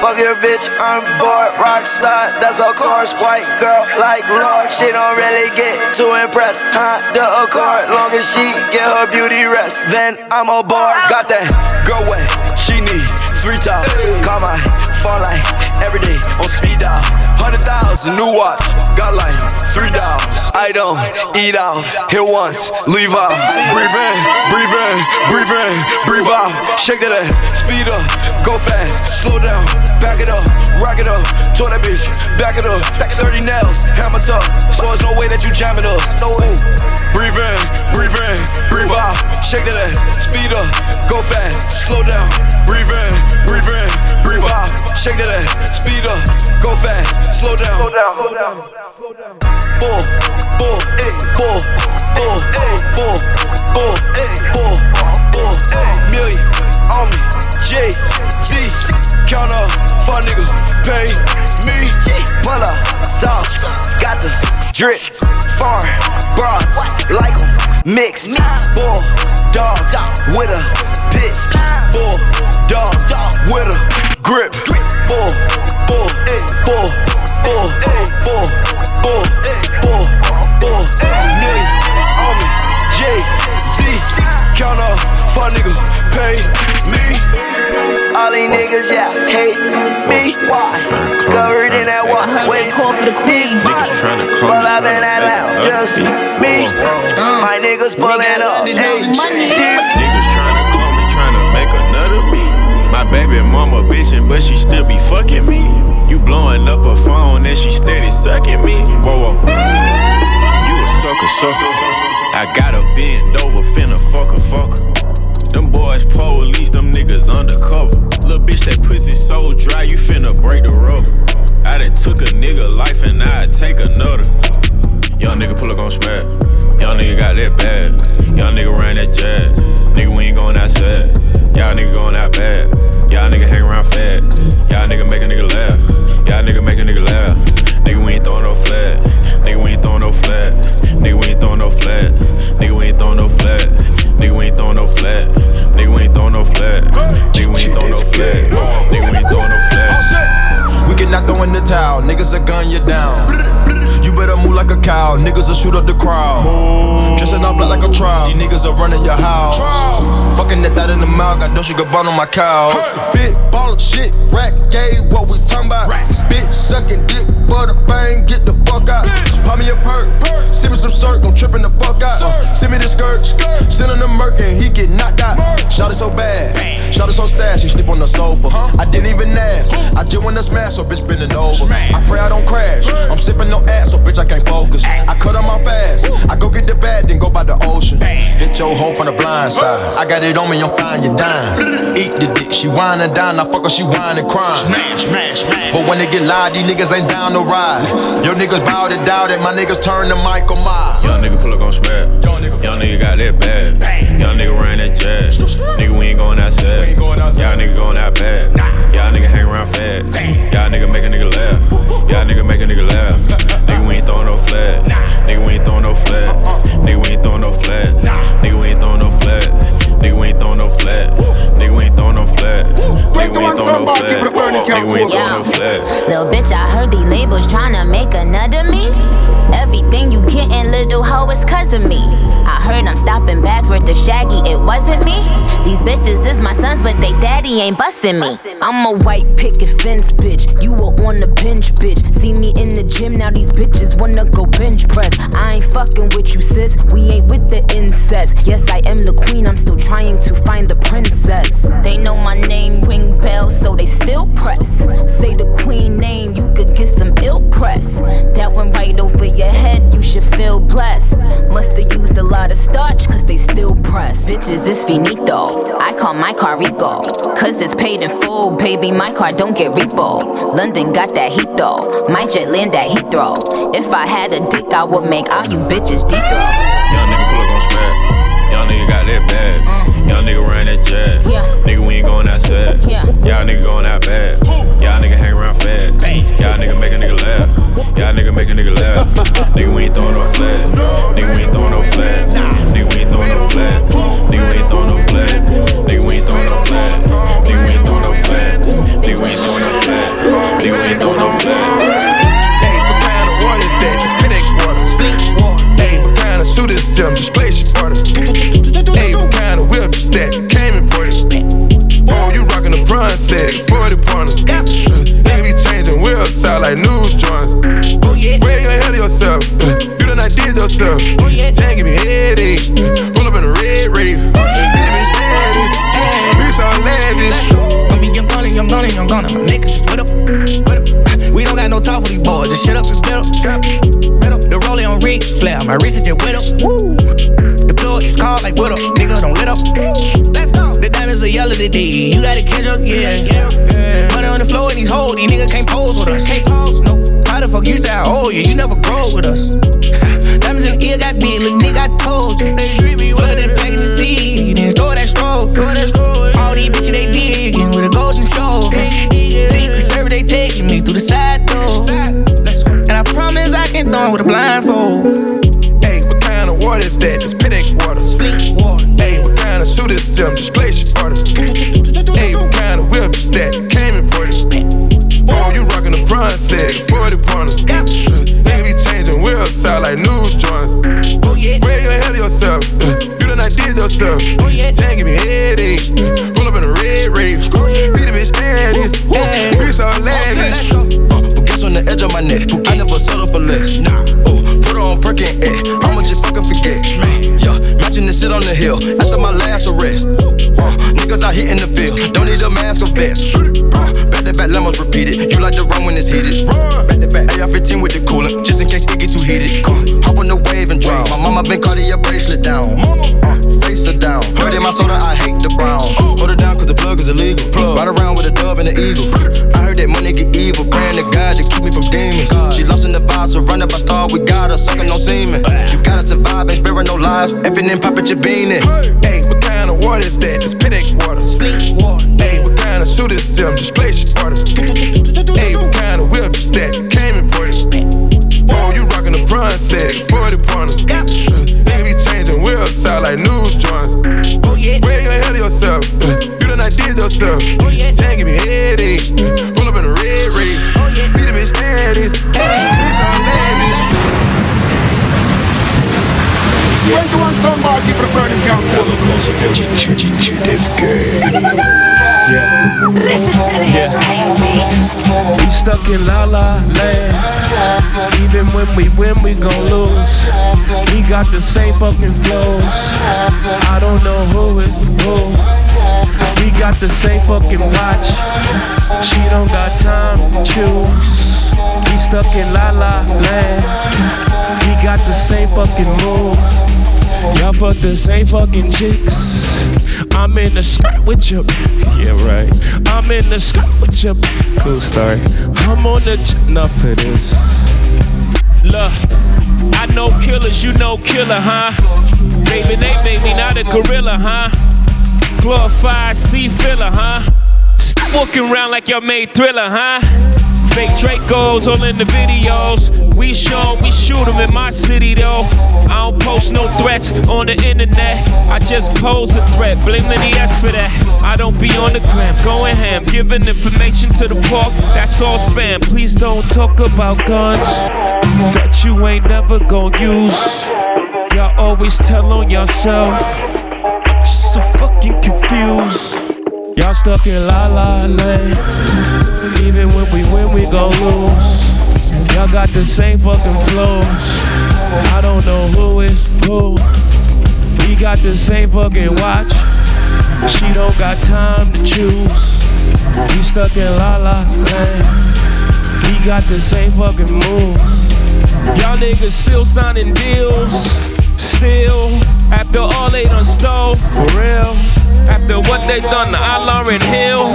fuck your bitch, I'm bored. Rockstar, that's a course. White girl like Lord, she don't really get too impressed. Honda Accord, long as she get her beauty rest, then I'm aboard. Got that girl way, she need three times. Call my phone like every day. on speed dial. Hundred thousand, new watch, got like three dollars. I don't eat out, hit once, leave out. Breathe in, breathe in, breathe in, breathe out. Shake that ass, speed up, go fast, slow down, back it up, rock it up. Told that bitch, back it up, 30 nails, hammer tough. So there's no way that you jamming us, no way. Breathe in, breathe in, breathe out. Shake that ass, speed up, go fast, slow down. Breathe in, breathe in, breathe out. Shake that ass, speed up, go fast, slow down. Slow down, slow down. Drip, foreign bras, like 'em, mixed. Bull, dog, with a bitch. Bull, dog, with a grip. Bull, bull, bull, bull, bull, bull, bull, bull, million on me. Jay Z, count up, fuck nigga, pay me. All these niggas, yeah, hate me. Why? Covered in that walk. Wait, call for the queen. Loud, me. My niggas pulling up. Hey, Niggas tryna call me, tryna make another me. My baby mama bitchin', but she still be fucking me. You blowing up her phone and she steady sucking me. Whoa, whoa. You a sucker, sucker. I gotta bend over, finna fuck a fucker. Them boys police, them niggas undercover. Little bitch, that pussy so dry, you finna break the rubber. I done took a nigga life and I take another. Young nigga pull up on smash. Young nigga got that bad. Young nigga ran that jazz. Nigga, we ain't going outside. Y'all nigga going out bad. Y'all nigga hang around fast. Y'all nigga make a nigga laugh. Y'all nigga make a nigga laugh. Nigga, we ain't throwing no flat. Nigga, we ain't throwing no flat. Nigga, we ain't throwing no flat. Nigga, we ain't throwing no flat. Nigga, we ain't throwing no flat. Nigga, we ain't throwing no flat. Nigga, we ain't throwing no flat. Nigga, we ain't throwing no flat. We cannot throw in the towel, niggas will gun you down. You better move like a cow, niggas will shoot up the crowd. Dressing up like a trial, these niggas are running your house. Fucking that thought in the mouth, got Dolce Gabbana on my cow. Big baller shit, rack gay, what we talking about? Bitch sucking dick, butter bang, get the fuck out. Pop me a perk, send me some circ, I'm tripping the fuck out. Uh, send me the skirt, send him the murk and he get knocked out. Shot it so bad, shot it so sad, she sleep on the sofa. I didn't even ask, I just wanna smash, so bitch bending over. I pray I don't crash, I'm sipping no ass, so bitch I can't focus. I cut on my fast, I go get the bag, then go by the ocean. Hit your hoe from the blind side, I got it on me, I'm fine, you dime. Eat the dick, she whine and dine, I fuck her, she whine and crying. Smash, smash, smash. But when they get loud, these niggas ain't down to ride. Your niggas bout it, doubt it, my niggas turn to Michael Myers. Young nigga pull up on smash. Young nigga got that bad. Young nigga ran that jazz. Nigga, we ain't going outside. Y'all nigga going out bad. Y'all nigga hang around fast. Y'all nigga make a nigga laugh. Y'all nigga make a nigga laugh. [laughs] Nigga, we ain't throwing no flag. Nigga, we ain't throwing no flag. Uh-uh. Nigga, we ain't throwing no flag. Nigga, we ain't throwing no flag. Nigga, we ain't throwing no flag. Nigga, we ain't throwing no flag. Nigga, we ain't throwing no flag. Nigga, we ain't throwing no flag. Little bitch, I heard these labels tryna make another me. Everything you gettin', little hoe, is cause of me. I heard I'm stopping bags worth of shaggy, it wasn't me. These bitches is my sons, but they daddy ain't bustin' me. I'm a white picket fence bitch, you were on the bench bitch. See me in the gym, now these bitches wanna go bench press. I ain't fucking with you, sis, we ain't with the incest. Yes, I am the queen, I'm still trying to find the princess. They know my name, ring bells, so they still press. Say the queen name, you could get some ill press. That went right over your head, you should feel blessed. Musta used a lot of starch, cause they still press. Bitches, it's finito. I call my car Rico. Cause it's paid in full, baby. My car don't get repo. London got that heat though. My jet land at Heathrow. If I had a dick, I would make all you bitches deep bad. Young nigga ran that jazz. Yeah. Nigga, we ain't going outside. Yeah. Y'all nigga going out bad. Y'all nigga hang around fast. Y'all nigga make a nigga laugh. Y'all nigga make a nigga laugh. [laughs] nigga, we ain't throwing no flag. Nigga, we ain't throwing no flag. Nigga, we ain't throwing no flag. Nigga, we ain't throwing no flag. Nigga, we ain't throwing no flag. Nigga, we ain't throwing no flag. Nigga, we ain't throwing no flag. Nigga, we ain't throwing no flag. like new joints. Oh, yeah. Where you ahead of yourself? you done I did yourself. Oh, yeah. Jane give me headache. Pull up in a red rave. Bitty bitch status. We so lavish. I mean, young gunna, young gunna, young gunna. My niggas just put up. Put up. We don't got no talk for these boys. Just shut up and pedal. Shut up. The rolling on Ric Flair. My wrist is just wet up. Woo. The plug is called like what up. Nigga, don't let up. Let's the diamonds are yellow today. You gotta catch up, yeah, yeah. yeah. Money on the floor in these hoes, these niggas can't pose with us. Can't pose, no. How the fuck you say I owe you? You never grow with us. [laughs] Diamonds in the ear got big, little nigga, I told you. They dream me blood and packing the seed. Then throw that stroke. Throw that stroke. All these bitches they digging with a golden show. Secret service they taking me through the side door. And I promise I can throw with a blindfold. Hey, what kind of water is that? This Patek water. Fleet water. Hey, what kind of suit is them? Just place sucking no semen. You gotta survive, ain't sparing no lives. Effing and poppin' your bean in. Hey, what kind of water is that? This Patek water. Fleet water. Hey, what kind of suit is them? Just place your orders. Hey, what kind of whip is that? Came imported. Oh, you rockin' the bronze set, 40 pointers. Uh, Nigga be changing wheels out like new joints. Where you hell yourself? Uh, You done not did yourself. 21 son bar, keep it burning count. Yeah. Listen to this, Yeah. We stuck in la la land. Even when we win, we gon' lose. We got the same fucking flows. I don't know who is who. We got the same fucking watch. She don't got time to choose. We stuck in la la land. We got the same fucking moves. Y'all fuck the same fucking chicks. I'm in the skirt with you. Yeah, right. I'm in the skirt with you. Cool story. I'm on the ch- enough of this. Look, I know killers, you know killer, huh? Baby, they made me not a gorilla, huh? Glorified sea filler, huh? Stop walking around like y'all made thriller, huh? Fake Dracos all in the videos. We show we shoot 'em in my city though. I don't post no threats on the internet. I just pose a threat. Blame the S for that. I don't be on the gram, going ham, giving information to the park. That's all spam. Please don't talk about guns that you ain't never gonna use. Y'all always tell on yourself. I'm just so fucking confused. Y'all stuck in la la land. Even when we win, we gon' lose. Y'all got the same fucking flows. I don't know who is who. We got the same fucking watch. She don't got time to choose. We stuck in la la land. We got the same fucking moves. Y'all niggas still signing deals. Still, after all they done stole, for real. After what they done to Lauryn Hill.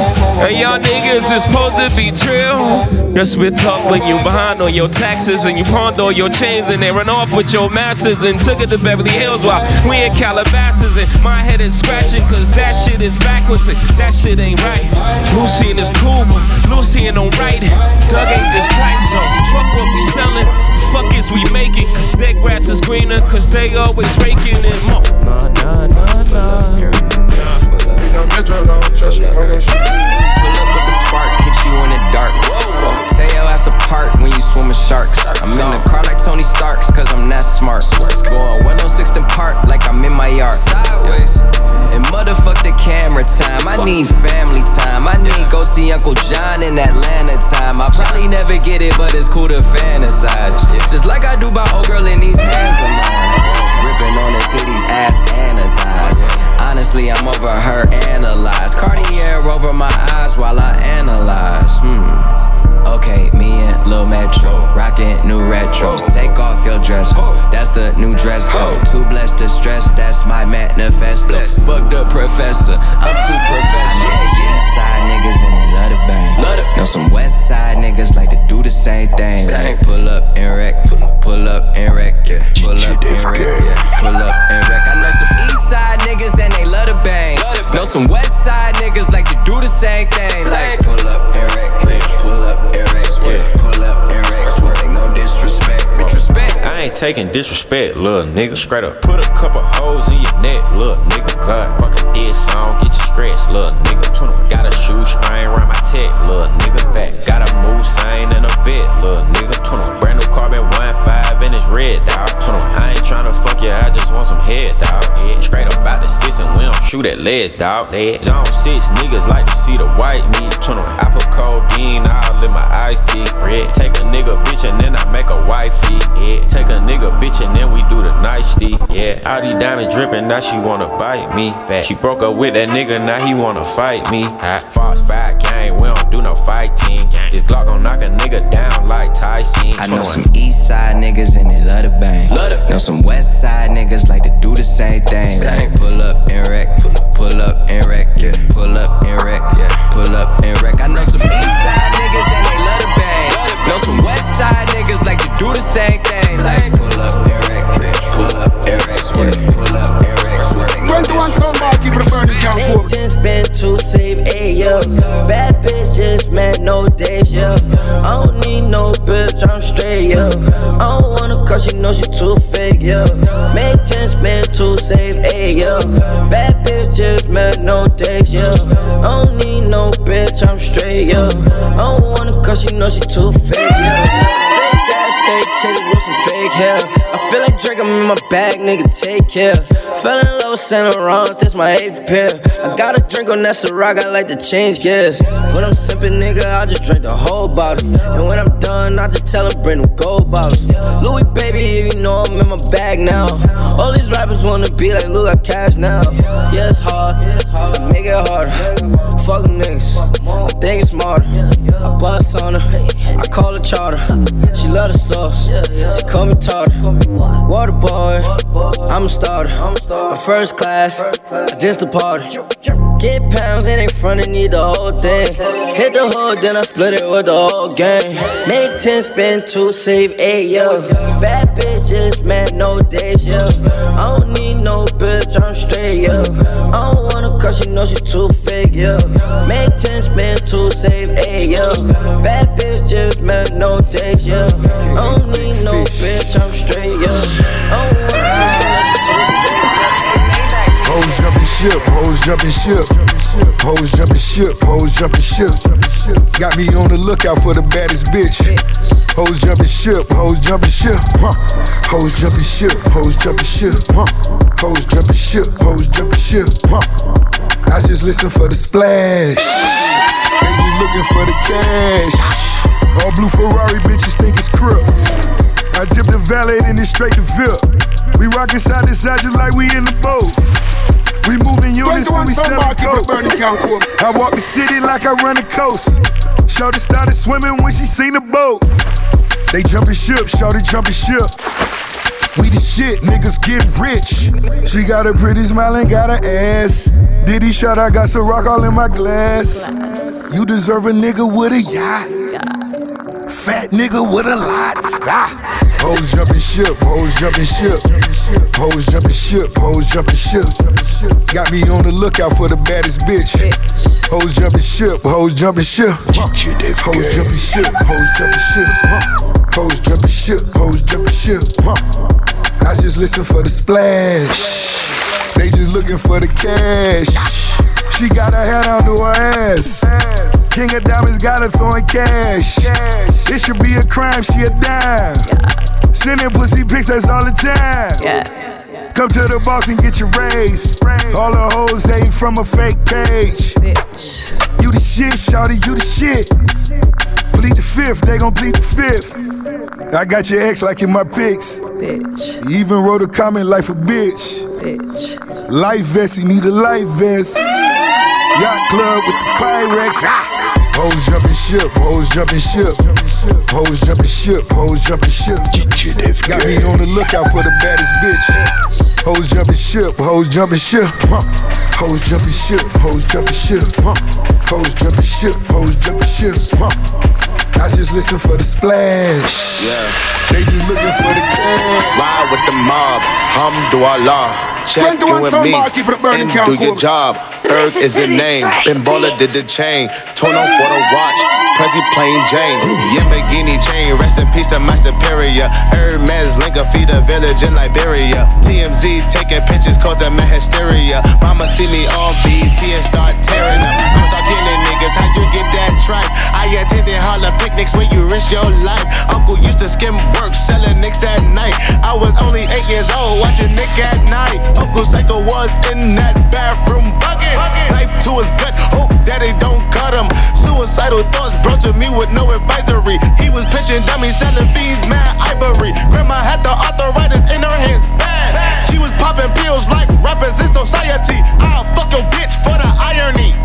And y'all niggas is supposed to be trill. Guess we talk when you behind on your taxes and you pawned all your chains and they run off with your masters and took it to Beverly Hills while we in Calabasas and my head is scratching cause that shit is backwards and that shit ain't right. Lucy is cool, but Lucy don't write it. Doug ain't this tight, so fuck what we selling. Fuck is we making, cause their grass is greener, cause they always raking it more. Nah, nah, nah, nah. Pull up with the spark, hit you in the dark. Tear your ass apart when you swim with sharks. I'm in the car like Tony Starks, cause I'm that smart. Going 106 and park like I'm in my yard. And motherfuck the camera time. I need family time. I need go see Uncle John in Atlanta time. I probably never get it, but it's cool to fantasize. Just like I do by old girl in these hands of mine. Ripping on the titties, ass and the thighs. Honestly, I'm over her analyze. Cartier over my eyes while I analyze. Hmm. Okay, me and Lil Matt intros. Take off your dress. That's the new dress code. Too blessed to stress, that's my manifesto. Fuck the professor, I'm too professional. East side niggas and they love the bang. Know some west side niggas like to do the same thing. Like pull up and wreck, pull up and wreck, yeah. Pull up and wreck, yeah. Pull up and wreck. I know some side niggas and they love the bang. Know some west side niggas like to do the same thing. Like pull up and wreck, yeah. Pull up and wreck, yeah. Pull up and wreck. Take no disrespect, bitch respect. I ain't taking disrespect, little nigga. Straight up, put a couple holes in your neck, little nigga. God, fucking this song, get you scratched, little nigga. Got a shoe string around my tech, little nigga. Fact. Got a move sign and a vet, little nigga. Brand new red, dog. I ain't tryna fuck you, I just want some head, dog. Straight up out the shoot at legs, dog. Zone six niggas like to see the white meat. I put codeine all in my iced tea. Red. Take a nigga bitch and then I make a wifey. Yeah. Take a nigga bitch and then we do the nicety. Yeah. All these diamonds dripping, now she wanna bite me. Fat. She broke up with that nigga, now he wanna fight me. Hot. Fox 5 gang, we don't do no fighting. This Glock gon' knock a nigga down like Tyson. I know some east side niggas and they love the bang. Know some west side niggas like to do the same thing. Like pull up and wreck, pull up and wreck, yeah. Pull up and wreck, yeah. Pull up and wreck. I know some east side niggas and they love the bang. Know some west side niggas like to do the same thing. Like pull up and wreck, yeah. Pull up and wreck, yeah. Pull up and wreck. 21 somebody keep it burning count for me. Just been to save a year. Bad bitches, man, no days, yeah. I don't need no bitch, I'm straight, yeah. I don't wanna cause she know she too fake, yeah. Make 10 spin to save a year. Bad bitches, man, no days, yeah. I don't need no bitch, I'm straight, yeah. I don't wanna cause she know she too fake, yeah. Fake ass, fake titty with some fake hair. I feel like Drake, I'm in my bag, nigga, take care. Fell in love with Santa Rons, that's my eighth pair. I got a drink on that Ciroc, I like to change gears. When I'm sipping, nigga, I just drink the whole bottle. And when I'm I just tell them bring them gold bottles. Louis, baby, you know I'm in my bag now. All these rappers wanna be like, look, I cash now. Yeah, it's hard, I make it harder. Fuck them niggas, I think it's smarter. I bust on her, I call her charter. She love the sauce, she call me tartar. Water boy, I'm a starter. I'm first class, I just departed. Get pounds and they front and need the whole thing. Hit the hood, then I split it with the whole gang. Make 10 spin two, save 8, yeah. Bad bitches, man, no days, yeah. I don't need no bitch, I'm straight, yeah. I don't wanna cause she know she too fake, yeah. Make 10 spin two, save 8, yeah. Bad bitches, man, no days, yeah. I don't need no bitch, I'm straight, yeah. Ship, hoes jumping ship. Hoes jumping ship, hoes jumping ship. Got me on the lookout for the baddest bitch. Hoes jumping ship, hoes jumping ship. Hoes jumping ship, hoes jumping ship. Hoes jumping ship, hoes jumping ship. I just listen for the splash. They just looking for the cash. All blue Ferrari bitches think it's crip. I dip the valet and then straight to VIP. We rockin' side to side just like we in the boat. We move in unison, we sell coke. I walk the city like I run the coast. Shorty started swimming when she seen the boat. They jumping ship, shorty jumping ship. We the shit, niggas get rich. She got a pretty smile and got an ass. Diddy shot, I got some rock all in my glass. You deserve a nigga with a yacht. Fat nigga with a lot. Ah. Hoes jumping ship, hoes jumping ship. Hoes jumping ship, hoes jumping ship. Got me on the lookout for the baddest bitch. Hoes jumping ship, hoes jumping ship. Hoes jumping ship, hoes jumping ship. Hoes jumping ship, hoes jumping ship. I just listen for the splash. They just looking for the cash. She got her head onto her ass. King of Diamonds got her throwing cash. It should be a crime, she a dime. Sending pussy pics, that's all the time. Yeah. Come to the boss and get your raise. All the hoes ain't from a fake page. You the shit, shawty, you the shit. Bleed the fifth, they gon' bleed the fifth. I got your ex like in my pics. Bitch. You even wrote a comment like a bitch. Bitch. Life vest, you need a life vest. Yacht club with the Pyrex. Ah. Hoes jumping ship, hoes jumping ship. Hoes jumping ship, hoes jumping ship. Got me on the lookout for the baddest bitch. Hoes jumping ship, hoes jumping ship. Hoes jumping ship, hoes jumping ship. Hoes jumping ship, hoes jumping ship. I just listen for the splash. Yeah. They just looking for the cash. Ride with the mob, hamdulillah. Check in with me and do your job. Earth is the name. Ben Baller did the chain. Torn on for the watch. Prezi plain Jane. Yamborghini chain. Rest in peace to my superior. Hermes Linka feed a village in Liberia. TMZ taking pictures causing my hysteria. Mama see me on BT and start tearing up. Niggas. How you get that tripe? I attended Harlem picnics where you risk your life. Uncle used to skim work selling nicks at night. I was only eight years old watching Nick at night. Uncle Psycho was in that bathroom bucket. Knife to his gut, hope daddy don't cut him. Suicidal thoughts brought to me with no advisory. He was pitching dummies, selling fees, mad ivory. Grandma had the arthritis in her hands, bad. She was popping pills like rappers in society. I'll fuck your bitch for the irony.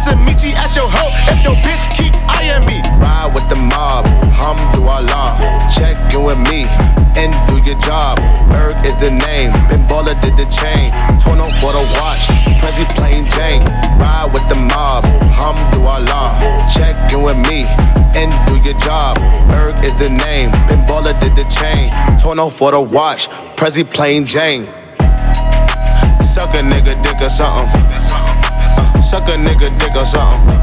Said, meet you at your hoe if your bitch keep eyeing me. Ride with the mob, hum hamdulillah. Check in with me and do your job. Ferg is the name, Ben did the chain. Torn on for the watch, Prezi plain Jane. Ride with the mob, hum hamdulillah. Check in with me and do your job. Ferg is the name, Ben did the chain. Torn on for the watch, Prezi plain Jane. Suck a nigga dick or something. Suck a nigga dick or something.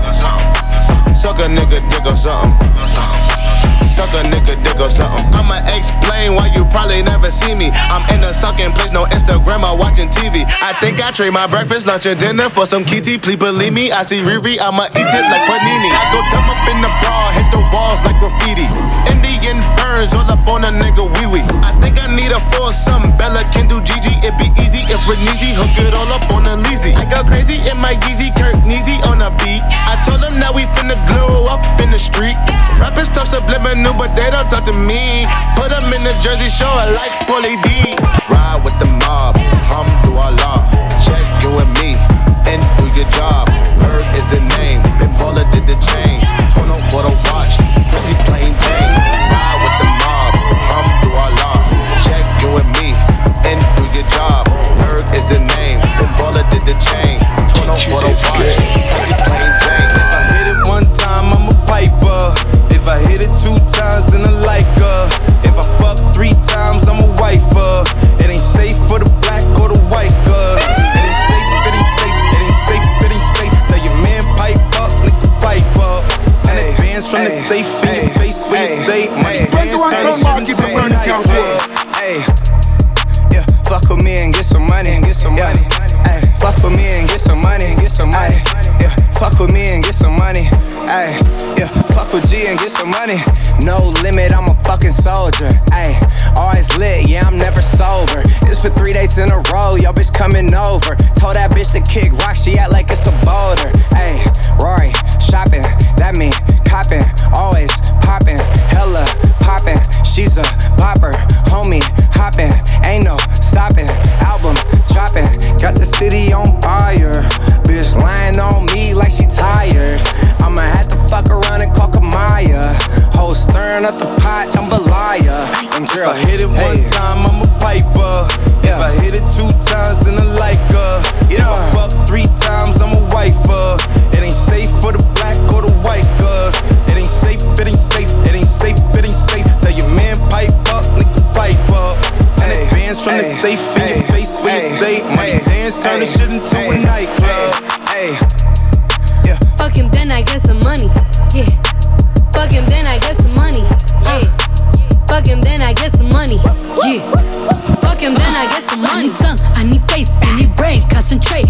Suck a nigga dick or something. Suck a nigga dick or something. I'ma explain why you probably never see me. I'm in a sucking place, no Instagram or watching TV. I think I trade my breakfast, lunch, and dinner for some kitty. Please believe me, I see Riri, I'ma eat it like panini. I go dumb up in the bra, hit the walls like graffiti. Indian burns all up on a nigga wee wee. I think I need a foursome. Bella can do Gigi, it be easy if Reneezy hook it all up on a leasy. I go crazy in my Yeezy, Kirk Neezy on a beat. I told them that we finna glow up in the street. Rappers talk subliminal, but they don't talk to me. Put them in the Jersey show, I like Paulie D. Ride with the mob, hamdulillah. Check you and me and do your job. Ferg is the name, Baller did the chain.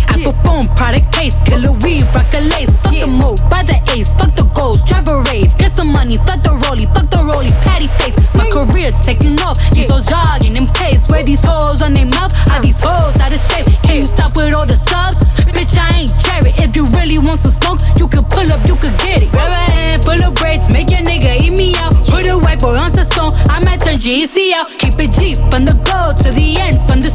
I perform product case, killer weed, rock a lace. Fuck the move, buy the ace, fuck the goals, drive a rave, get some money, fuck the rollie, fuck the rollie, patty face. My career taking off, these hoes jogging in pace. Where these hoes on their mouth, are these hoes out of shape? Can you stop with all the subs? Bitch, I ain't cherry. If you really want some smoke, you can pull up, you could get it. Grab a hand, full of braids, make your nigga eat me out. Put a white boy on song, I might turn G-Eazy out. Keep it G from the go to the end, from the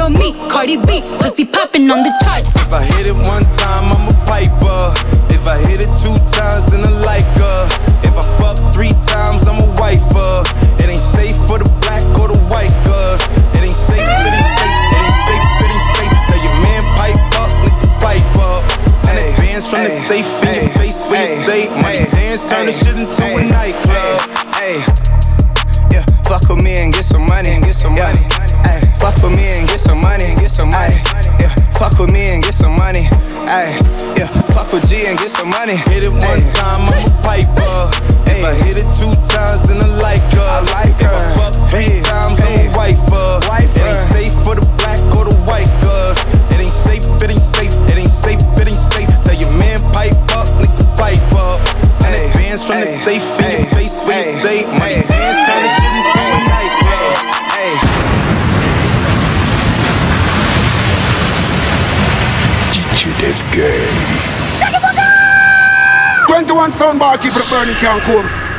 on me. Cardi B, pussy popping on the charts. If I hit it one time, I'm a piper. If I hit it two times, then I like her. If I fuck three times, I'm a wifer. It ain't safe for the black or the white girls. It ain't safe, it ain't safe, it ain't safe, it ain't safe. Tell your man pipe up, nigga pipe up. And that band's from the safe in your face where you say, money dance, turn this shit into a nightclub. Some money and get some money. Yeah, fuck with me and get some money. Hey, yeah, fuck with G and get some money. Hit it one time, I'm a piper. If I hit it two times, then I like her. I like her. If I fuck three times, I'm a wifer. It ain't safe for the black or the white girl. It ain't safe, it ain't safe, it ain't safe, it ain't safe. Tell your man pipe up, nigga pipe up. Hundred bands from the safe 21 soundbar, keep it burning, can't come.